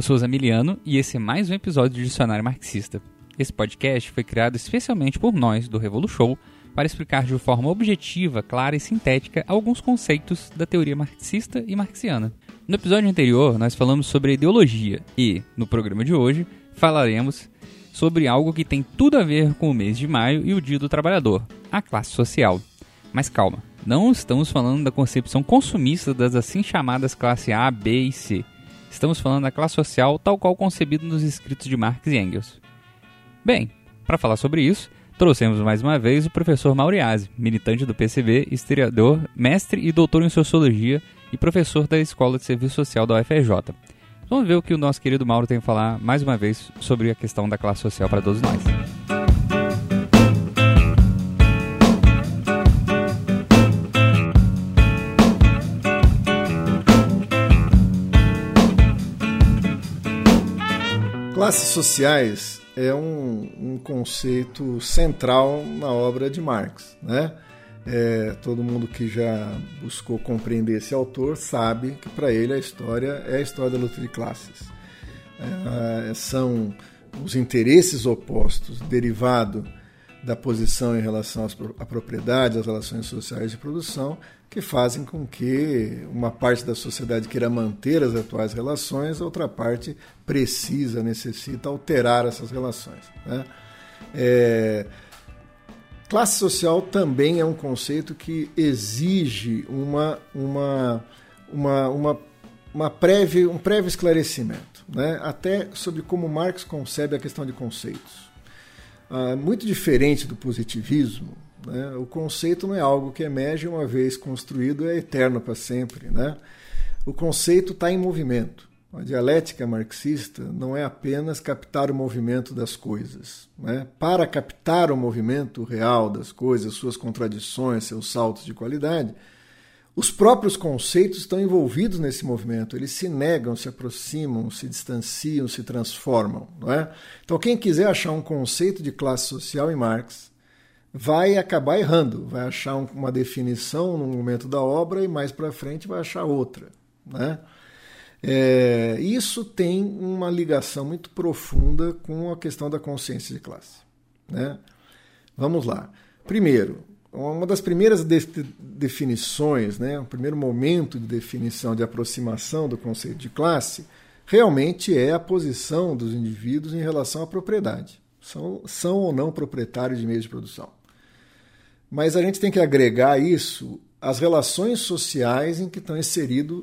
Eu sou Zamiliano e esse é mais um episódio do Dicionário Marxista. Esse podcast foi criado especialmente por nós, do Revolu Show, para explicar de forma objetiva, clara e sintética alguns conceitos da teoria marxista e marxiana. No episódio anterior, nós falamos sobre ideologia e, no programa de hoje, falaremos sobre algo que tem tudo a ver com o mês de maio e o Dia do Trabalhador, a classe social. Mas calma, não estamos falando da concepção consumista das assim chamadas classe A, B e C. Estamos falando da classe social tal qual concebida nos escritos de Marx e Engels. Bem, para falar sobre isso, trouxemos mais uma vez o professor Mauriase, militante do PCB, historiador, mestre e doutor em sociologia e professor da Escola de Serviço Social da UFRJ. Vamos ver o que o nosso querido Mauro tem a falar mais uma vez sobre a questão da classe social para todos nós. Classes sociais é um, um, conceito central na obra de Marx. Né? É, todo mundo que já buscou compreender esse autor sabe que para ele a história é a história da luta de classes. É, são os interesses opostos derivado da posição em relação à propriedade, às relações sociais de produção, que fazem com que uma parte da sociedade queira manter as atuais relações, a outra parte precisa, necessita alterar essas relações. Né? É, classe social também é um conceito que exige uma, uma, uma, uma, uma prévia, um prévio esclarecimento, né? até sobre como Marx concebe a questão de conceitos. Ah, muito diferente do positivismo, né? O conceito não é algo que emerge uma vez construído é eterno para sempre. Né? O conceito está em movimento. A dialética marxista não é apenas captar o movimento das coisas. Né? Para captar o movimento real das coisas, suas contradições, seus saltos de qualidade, os próprios conceitos estão envolvidos nesse movimento. Eles se negam, se aproximam, se distanciam, se transformam. Não é? Então, quem quiser achar um conceito de classe social em Marx, vai acabar errando, vai achar uma definição no momento da obra e mais para frente vai achar outra. Né? É, isso tem uma ligação muito profunda com a questão da consciência de classe. Né? Vamos lá. Primeiro, uma das primeiras de definições, né, o primeiro momento de definição, de aproximação do conceito de classe, realmente é a posição dos indivíduos em relação à propriedade. São, são ou não proprietários de meios de produção. Mas a gente tem que agregar isso às relações sociais em que estão inseridos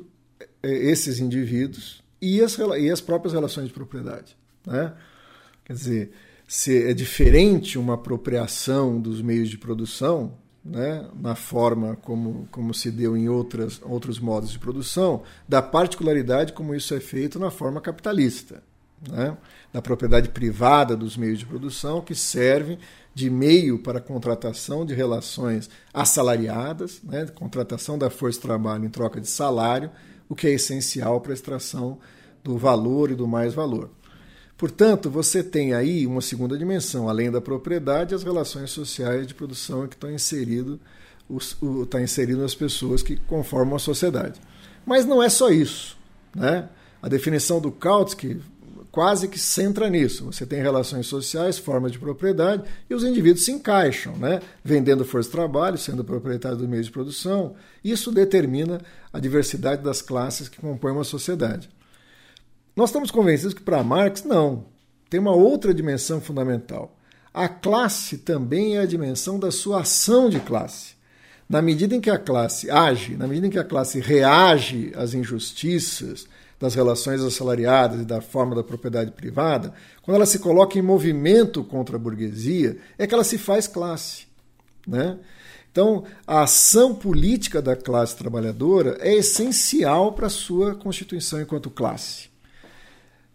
eh, esses indivíduos e as, e as próprias relações de propriedade. Né? Quer dizer, se é diferente uma apropriação dos meios de produção, né, na forma como, como se deu em outras, outros modos de produção, da particularidade como isso é feito na forma capitalista, né, da propriedade privada dos meios de produção que servem de meio para a contratação de relações assalariadas, né, contratação da força de trabalho em troca de salário, o que é essencial para a extração do valor e do mais valor. Portanto, você tem aí uma segunda dimensão, além da propriedade, as relações sociais de produção que estão inserido, está inserido as pessoas que conformam a sociedade. Mas não é só isso. Né? A definição do Kautsky quase que centra nisso. Você tem relações sociais, formas de propriedade, e os indivíduos se encaixam, né? vendendo força de trabalho, sendo proprietários do meio de produção. Isso determina a diversidade das classes que compõem uma sociedade. Nós estamos convencidos que para Marx, não. Tem uma outra dimensão fundamental. A classe também é a dimensão da sua ação de classe. Na medida em que a classe age, na medida em que a classe reage às injustiças, das relações assalariadas e da forma da propriedade privada, quando ela se coloca em movimento contra a burguesia, é que ela se faz classe. Né? Então, a ação política da classe trabalhadora é essencial para a sua constituição enquanto classe.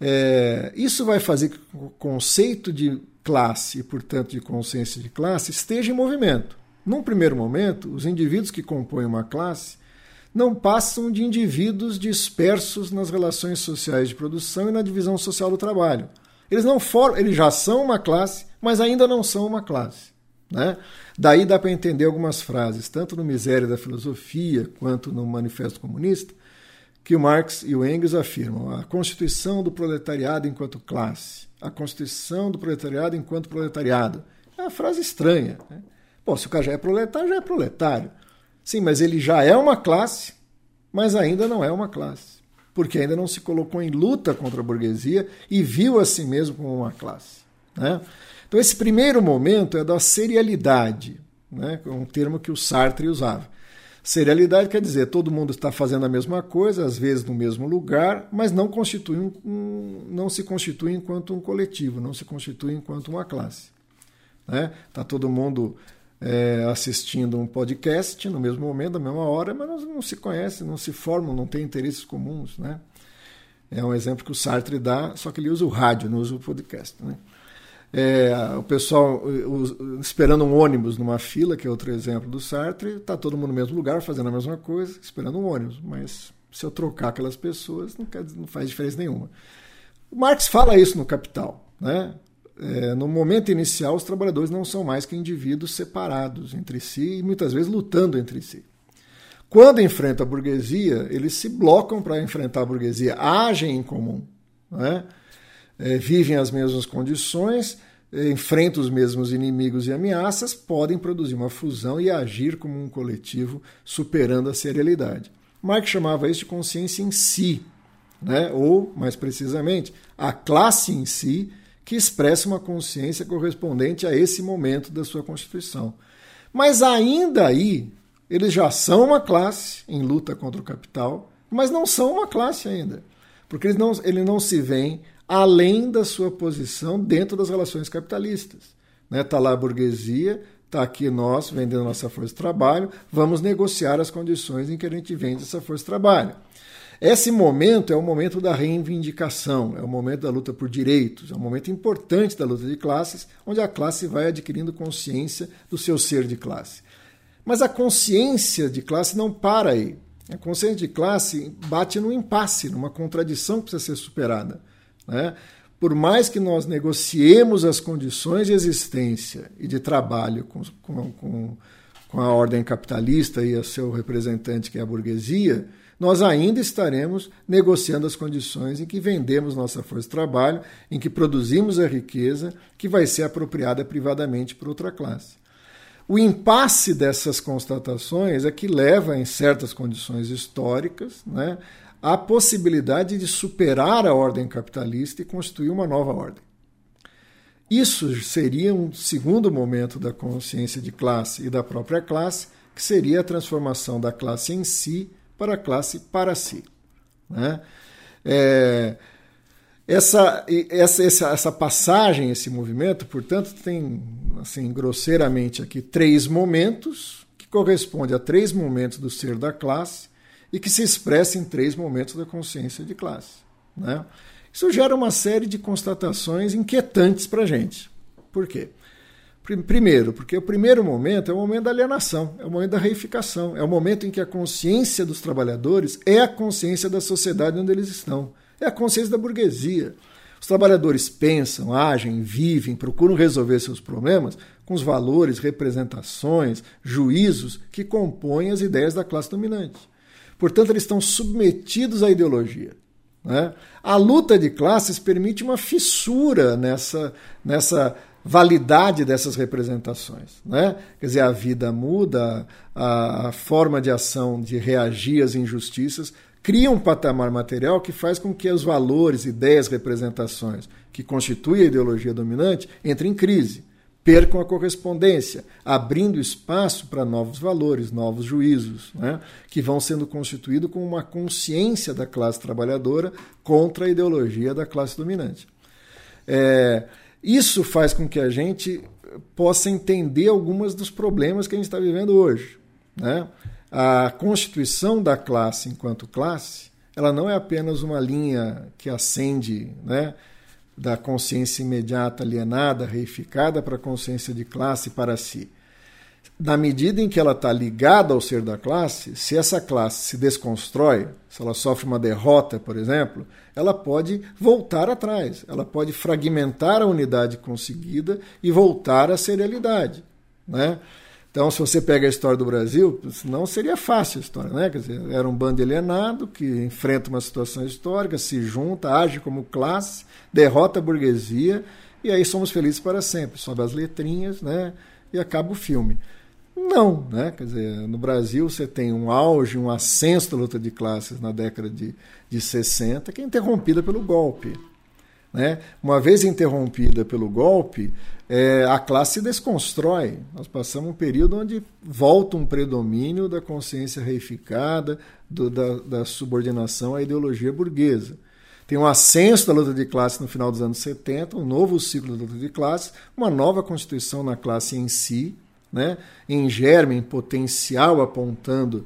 É, isso vai fazer que o conceito de classe e, portanto, de consciência de classe esteja em movimento. Num primeiro momento, os indivíduos que compõem uma classe não passam de indivíduos dispersos nas relações sociais de produção e na divisão social do trabalho. Eles não for, eles já são uma classe, mas ainda não são uma classe. Né? Daí dá para entender algumas frases, tanto no Miséria da Filosofia quanto no Manifesto Comunista, que Marx e o Engels afirmam: a constituição do proletariado enquanto classe, a constituição do proletariado enquanto proletariado. É uma frase estranha. Né? Bom, se o cara já é proletário, já é proletário. Sim, mas ele já é uma classe, mas ainda não é uma classe. Porque ainda não se colocou em luta contra a burguesia e viu a si mesmo como uma classe. Né? Então, esse primeiro momento é da serialidade, né? um termo que o Sartre usava. Serialidade quer dizer todo mundo está fazendo a mesma coisa, às vezes no mesmo lugar, mas não, constitui um, um, não se constitui enquanto um coletivo, não se constitui enquanto uma classe. Né? Tá todo mundo é, assistindo um podcast no mesmo momento, na mesma hora, mas não, não, se conhece, não se formam, não tem interesses comuns. Né? É um exemplo que o Sartre dá, só que ele usa o rádio, não usa o podcast. Né? É, o pessoal esperando um ônibus numa fila, que é outro exemplo do Sartre, está todo mundo no mesmo lugar, fazendo a mesma coisa, esperando um ônibus. Mas se eu trocar aquelas pessoas, não, quer, não faz diferença nenhuma. O Marx fala isso no Capital. Né? É, no momento inicial, os trabalhadores não são mais que indivíduos separados entre si e muitas vezes lutando entre si. Quando enfrentam a burguesia, eles se blocam para enfrentar a burguesia, agem em comum. Né? É, vivem as mesmas condições, é, enfrentam os mesmos inimigos e ameaças, podem produzir uma fusão e agir como um coletivo, superando a serialidade. Marx chamava isso de consciência em si, né? ou, mais precisamente, a classe em si, que expressa uma consciência correspondente a esse momento da sua constituição. Mas ainda aí, eles já são uma classe em luta contra o capital, mas não são uma classe ainda, porque eles não, ele não se veem além da sua posição dentro das relações capitalistas. Está né? Tá lá a burguesia, está aqui nós vendendo nossa força de trabalho, vamos negociar as condições em que a gente vende essa força de trabalho. Esse momento é o momento da reivindicação, é o momento da luta por direitos, é um momento importante da luta de classes, onde a classe vai adquirindo consciência do seu ser de classe. Mas a consciência de classe não para aí. A consciência de classe bate num impasse, numa contradição que precisa ser superada. Né? Por mais que nós negociemos as condições de existência e de trabalho com, com, com, com a ordem capitalista e o seu representante, que é a burguesia, nós ainda estaremos negociando as condições em que vendemos nossa força de trabalho, em que produzimos a riqueza que vai ser apropriada privadamente por outra classe. O impasse dessas constatações é que leva, em certas condições históricas, né, a possibilidade de superar a ordem capitalista e constituir uma nova ordem. Isso seria um segundo momento da consciência de classe e da própria classe, que seria a transformação da classe em si para a classe para si. Né? É, essa, essa, essa, essa passagem, esse movimento, portanto, tem, assim, grosseiramente aqui, três momentos, que corresponde a três momentos do ser da classe, e que se expressa em três momentos da consciência de classe. Né? Isso gera uma série de constatações inquietantes para a gente. Por quê? Primeiro, porque o primeiro momento é o momento da alienação, é o momento da reificação, é o momento em que a consciência dos trabalhadores é a consciência da sociedade onde eles estão, é a consciência da burguesia. Os trabalhadores pensam, agem, vivem, procuram resolver seus problemas com os valores, representações, juízos que compõem as ideias da classe dominante. Portanto, eles estão submetidos à ideologia. Né? A luta de classes permite uma fissura nessa, nessa validade dessas representações. Né? Quer dizer, a vida muda, a, a forma de ação, de reagir às injustiças, cria um patamar material que faz com que os valores, ideias, representações que constituem a ideologia dominante entrem em crise percam a correspondência, abrindo espaço para novos valores, novos juízos, né, que vão sendo constituídos com uma consciência da classe trabalhadora contra a ideologia da classe dominante. É, isso faz com que a gente possa entender alguns dos problemas que a gente está vivendo hoje. Né? A constituição da classe enquanto classe, ela não é apenas uma linha que acende, né? Da consciência imediata alienada, reificada para a consciência de classe para si. Na medida em que ela está ligada ao ser da classe, se essa classe se desconstrói, se ela sofre uma derrota, por exemplo, ela pode voltar atrás, ela pode fragmentar a unidade conseguida e voltar à serialidade. Né? Então, se você pega a história do Brasil, não seria fácil a história, né? Quer dizer, era um bando alienado que enfrenta uma situação histórica, se junta, age como classe, derrota a burguesia, e aí somos felizes para sempre. Sobe as letrinhas, né? E acaba o filme. Não, né? Quer dizer, no Brasil você tem um auge, um ascenso da luta de classes na década de, de 60, que é interrompida pelo golpe. Né? Uma vez interrompida pelo golpe, é, a classe se desconstrói. Nós passamos um período onde volta um predomínio da consciência reificada, do, da, da subordinação à ideologia burguesa. Tem um ascenso da luta de classe no final dos anos 70, um novo ciclo da luta de classe, uma nova constituição na classe em si, né, em germe, em potencial, apontando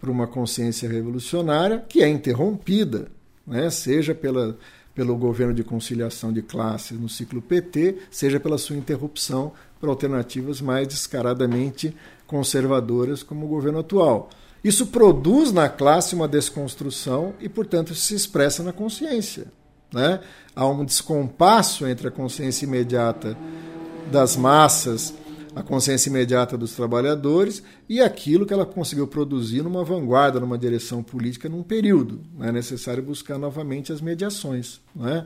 para uma consciência revolucionária que é interrompida, né, seja pela, pelo governo de conciliação de classes no ciclo PT, seja pela sua interrupção para alternativas mais descaradamente conservadoras como o governo atual. Isso produz na classe uma desconstrução e, portanto, se expressa na consciência. Né? Há um descompasso entre a consciência imediata das massas a consciência imediata dos trabalhadores e aquilo que ela conseguiu produzir numa vanguarda, numa direção política, num período. É necessário buscar novamente as mediações. É?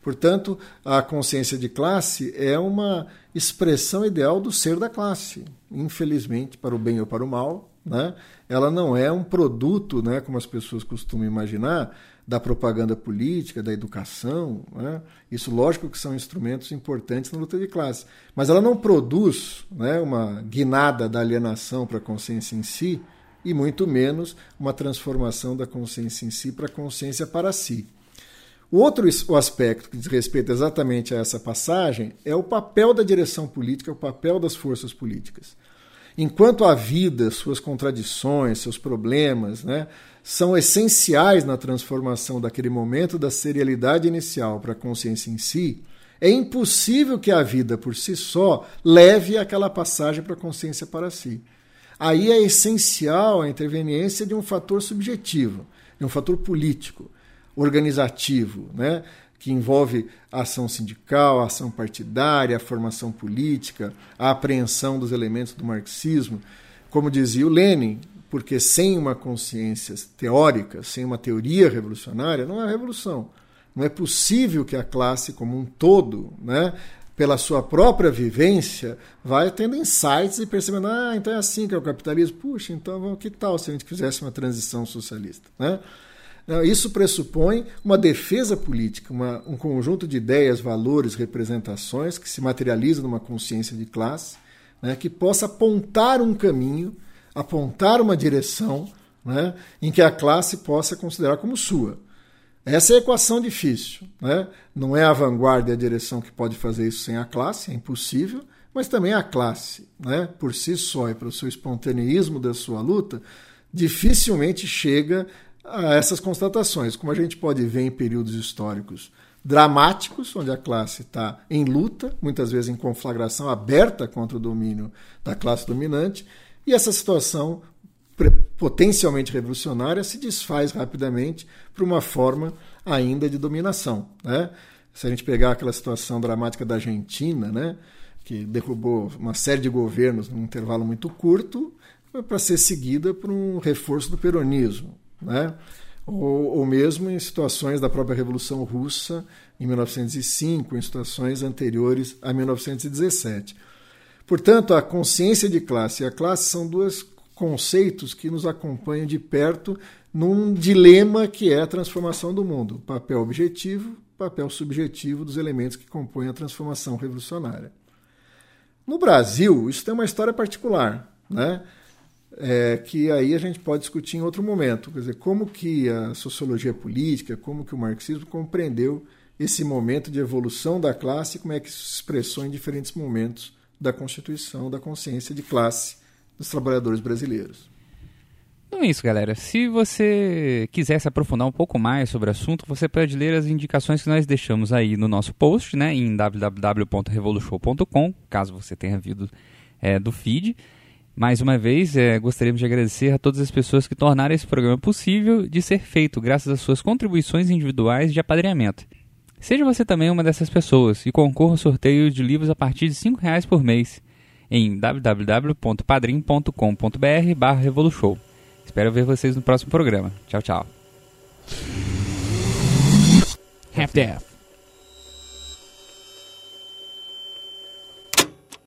Portanto, a consciência de classe é uma expressão ideal do ser da classe. Infelizmente, para o bem ou para o mal, né? ela não é um produto, né, como as pessoas costumam imaginar, da propaganda política, da educação. Né? Isso, lógico, que são instrumentos importantes na luta de classe. Mas ela não produz né, uma guinada da alienação para a consciência em si, e muito menos uma transformação da consciência em si para a consciência para si. O outro o aspecto que diz respeito exatamente a essa passagem é o papel da direção política, o papel das forças políticas. Enquanto a vida, suas contradições, seus problemas, né, são essenciais na transformação daquele momento da serialidade inicial para a consciência em si, é impossível que a vida por si só leve aquela passagem para a consciência para si. Aí é essencial a interveniência de um fator subjetivo, de um fator político, organizativo, né? Que envolve a ação sindical, a ação partidária, a formação política, a apreensão dos elementos do marxismo. Como dizia o Lenin, porque sem uma consciência teórica, sem uma teoria revolucionária, não é revolução. Não é possível que a classe como um todo, né, pela sua própria vivência, vai tendo insights e percebendo, ah, então é assim que é o capitalismo. Puxa, então que tal se a gente fizesse uma transição socialista? Né? Isso pressupõe uma defesa política, uma, um conjunto de ideias, valores, representações que se materializa numa consciência de classe, né, que possa apontar um caminho apontar uma direção né, em que a classe possa considerar como sua. Essa é a equação difícil. Né? Não é a vanguarda e a direção que pode fazer isso sem a classe, é impossível, mas também a classe, né, por si só e pelo seu espontaneísmo da sua luta, dificilmente chega a essas constatações, como a gente pode ver em períodos históricos dramáticos, onde a classe está em luta, muitas vezes em conflagração aberta contra o domínio da classe dominante, e essa situação potencialmente revolucionária se desfaz rapidamente para uma forma ainda de dominação. Né? Se a gente pegar aquela situação dramática da Argentina, né, que derrubou uma série de governos num intervalo muito curto, para ser seguida por um reforço do peronismo. Né? Ou, ou mesmo em situações da própria Revolução Russa, em 1905, em situações anteriores a 1917. Portanto, a consciência de classe e a classe são dois conceitos que nos acompanham de perto num dilema que é a transformação do mundo: papel objetivo, papel subjetivo dos elementos que compõem a transformação revolucionária. No Brasil, isso tem uma história particular, né? É, que aí a gente pode discutir em outro momento. Quer dizer, como que a sociologia política, como que o marxismo compreendeu esse momento de evolução da classe como é que isso se expressou em diferentes momentos da constituição da consciência de classe dos trabalhadores brasileiros. Então é isso, galera. Se você quiser se aprofundar um pouco mais sobre o assunto, você pode ler as indicações que nós deixamos aí no nosso post, né, em www.revolution.com, caso você tenha vindo é, do feed. Mais uma vez, é, gostaríamos de agradecer a todas as pessoas que tornaram esse programa possível de ser feito graças às suas contribuições individuais de apadrinhamento. Seja você também uma dessas pessoas e concorra ao sorteio de livros a partir de R$ reais por mês. em www.padrim.com.br barra Revolution. Espero ver vocês no próximo programa. Tchau, tchau. Half-Death.